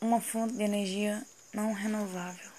uma fonte de energia não renovável.